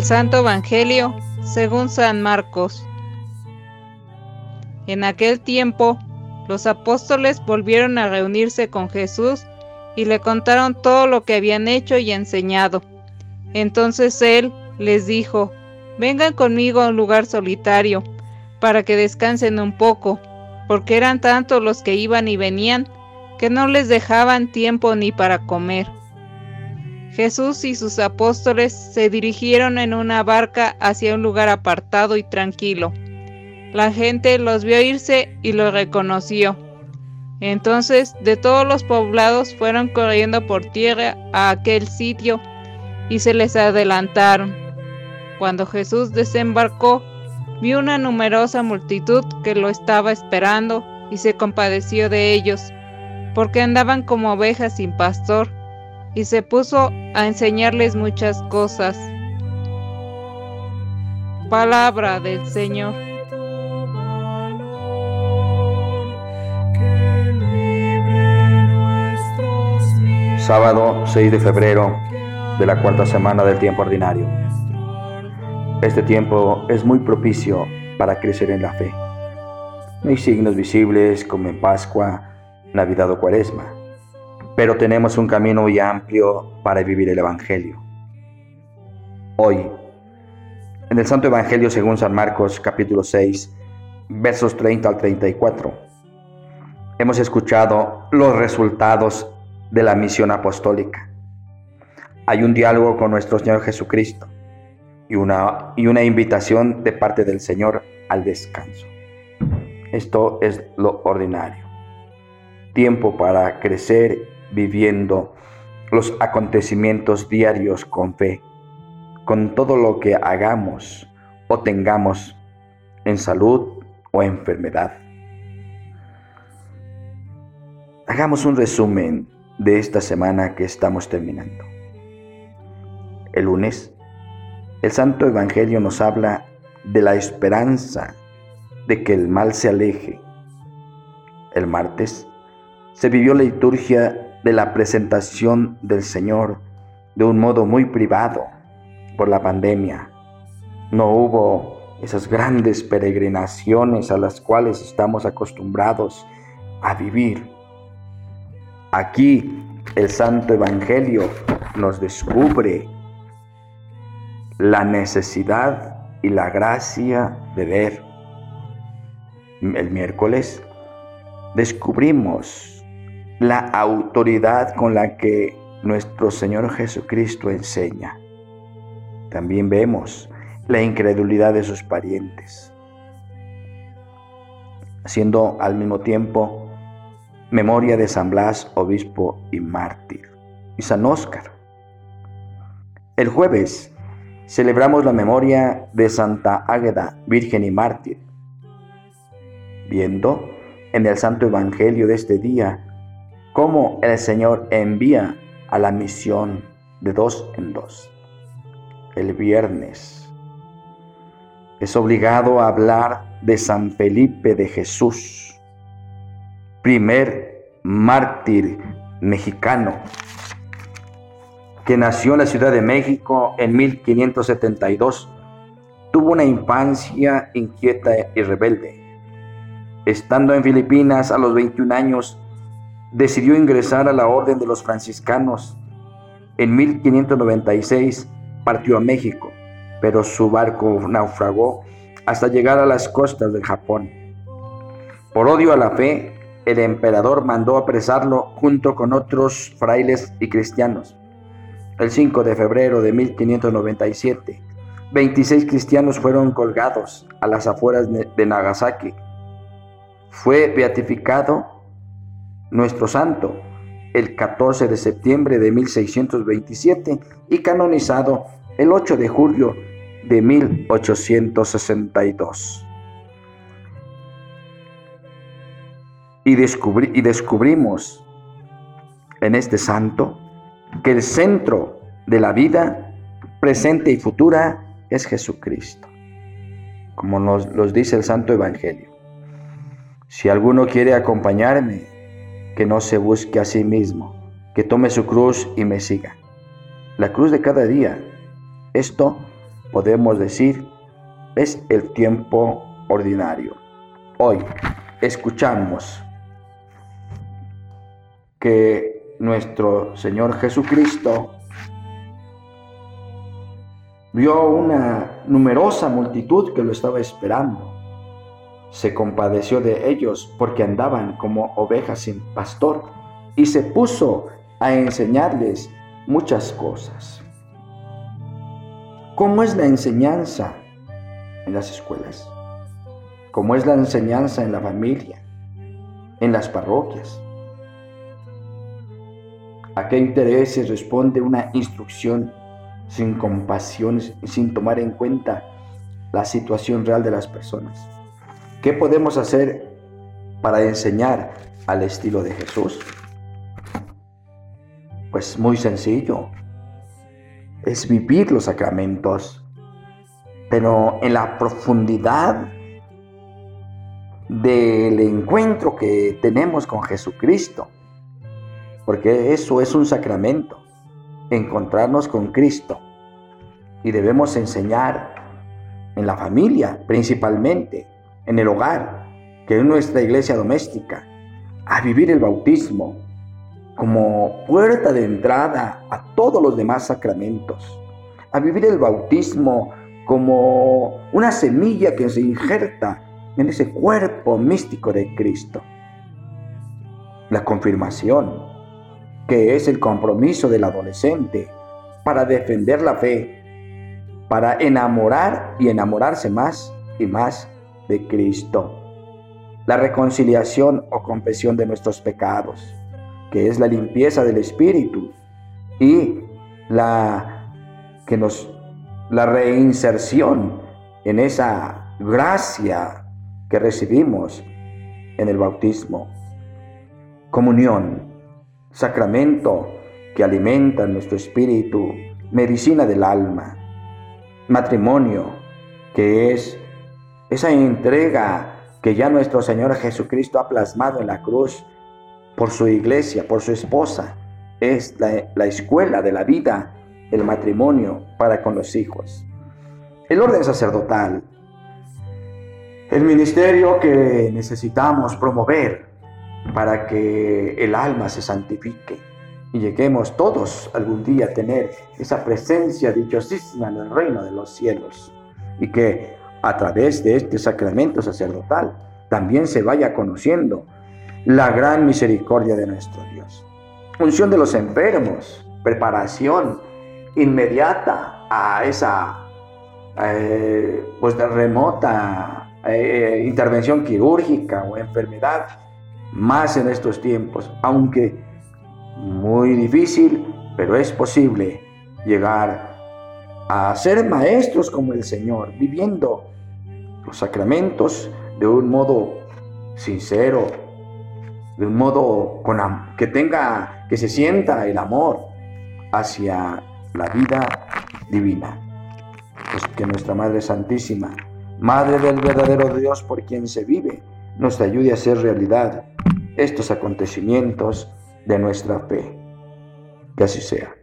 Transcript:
Del Santo Evangelio según San Marcos. En aquel tiempo, los apóstoles volvieron a reunirse con Jesús y le contaron todo lo que habían hecho y enseñado. Entonces él les dijo, vengan conmigo a un lugar solitario, para que descansen un poco, porque eran tantos los que iban y venían, que no les dejaban tiempo ni para comer. Jesús y sus apóstoles se dirigieron en una barca hacia un lugar apartado y tranquilo. La gente los vio irse y los reconoció. Entonces de todos los poblados fueron corriendo por tierra a aquel sitio y se les adelantaron. Cuando Jesús desembarcó, vio una numerosa multitud que lo estaba esperando y se compadeció de ellos, porque andaban como ovejas sin pastor y se puso a enseñarles muchas cosas. Palabra del Señor. Sábado 6 de febrero de la cuarta semana del tiempo ordinario. Este tiempo es muy propicio para crecer en la fe. No hay signos visibles como en Pascua, Navidad o Cuaresma pero tenemos un camino muy amplio para vivir el Evangelio. Hoy, en el Santo Evangelio según San Marcos capítulo 6, versos 30 al 34, hemos escuchado los resultados de la misión apostólica. Hay un diálogo con nuestro Señor Jesucristo y una, y una invitación de parte del Señor al descanso. Esto es lo ordinario. Tiempo para crecer viviendo los acontecimientos diarios con fe, con todo lo que hagamos o tengamos en salud o enfermedad. Hagamos un resumen de esta semana que estamos terminando. El lunes, el Santo Evangelio nos habla de la esperanza de que el mal se aleje. El martes se vivió la liturgia de la presentación del Señor de un modo muy privado por la pandemia. No hubo esas grandes peregrinaciones a las cuales estamos acostumbrados a vivir. Aquí el Santo Evangelio nos descubre la necesidad y la gracia de ver. El miércoles descubrimos la autoridad con la que nuestro Señor Jesucristo enseña. También vemos la incredulidad de sus parientes, siendo al mismo tiempo memoria de San Blas, obispo y mártir, y San Óscar. El jueves celebramos la memoria de Santa Águeda, virgen y mártir, viendo en el Santo Evangelio de este día cómo el Señor envía a la misión de dos en dos. El viernes es obligado a hablar de San Felipe de Jesús, primer mártir mexicano, que nació en la Ciudad de México en 1572. Tuvo una infancia inquieta y rebelde. Estando en Filipinas a los 21 años, decidió ingresar a la Orden de los Franciscanos. En 1596 partió a México, pero su barco naufragó hasta llegar a las costas del Japón. Por odio a la fe, el emperador mandó apresarlo junto con otros frailes y cristianos. El 5 de febrero de 1597, 26 cristianos fueron colgados a las afueras de Nagasaki. Fue beatificado nuestro santo, el 14 de septiembre de 1627 y canonizado el 8 de julio de 1862. Y, y descubrimos en este santo que el centro de la vida presente y futura es Jesucristo, como nos los dice el Santo Evangelio. Si alguno quiere acompañarme, que no se busque a sí mismo, que tome su cruz y me siga. La cruz de cada día. Esto podemos decir, es el tiempo ordinario. Hoy escuchamos que nuestro Señor Jesucristo vio una numerosa multitud que lo estaba esperando. Se compadeció de ellos porque andaban como ovejas sin pastor y se puso a enseñarles muchas cosas. ¿Cómo es la enseñanza en las escuelas? ¿Cómo es la enseñanza en la familia? ¿En las parroquias? ¿A qué intereses responde una instrucción sin compasión, sin tomar en cuenta la situación real de las personas? ¿Qué podemos hacer para enseñar al estilo de Jesús? Pues muy sencillo, es vivir los sacramentos, pero en la profundidad del encuentro que tenemos con Jesucristo, porque eso es un sacramento, encontrarnos con Cristo. Y debemos enseñar en la familia principalmente, en el hogar, que es nuestra iglesia doméstica, a vivir el bautismo, como puerta de entrada a todos los demás sacramentos, a vivir el bautismo como una semilla que se injerta en ese cuerpo místico de Cristo. La confirmación, que es el compromiso del adolescente para defender la fe, para enamorar y enamorarse más y más de Cristo. La reconciliación o confesión de nuestros pecados que es la limpieza del espíritu y la que nos la reinserción en esa gracia que recibimos en el bautismo. Comunión, sacramento que alimenta nuestro espíritu, medicina del alma. Matrimonio, que es esa entrega que ya nuestro Señor Jesucristo ha plasmado en la cruz por su iglesia, por su esposa. Es la, escuela de la vida, el matrimonio para con los hijos. El orden sacerdotal, el ministerio que necesitamos promover para que el alma se santifique y lleguemos todos algún día a tener esa presencia dichosísima en el reino de los cielos y que a través de este sacramento sacerdotal también se vaya conociendo la gran misericordia de nuestro Dios. Unción de los enfermos, preparación inmediata a esa eh, pues de remota eh, intervención quirúrgica o enfermedad, más en estos tiempos, aunque muy difícil, pero es posible llegar a ser maestros como el Señor, viviendo los sacramentos de un modo sincero, de un modo que tenga, que se sienta el amor hacia la vida divina. Pues que nuestra Madre Santísima, Madre del verdadero Dios por quien se vive, nos ayude a hacer realidad estos acontecimientos de nuestra fe. Que así sea.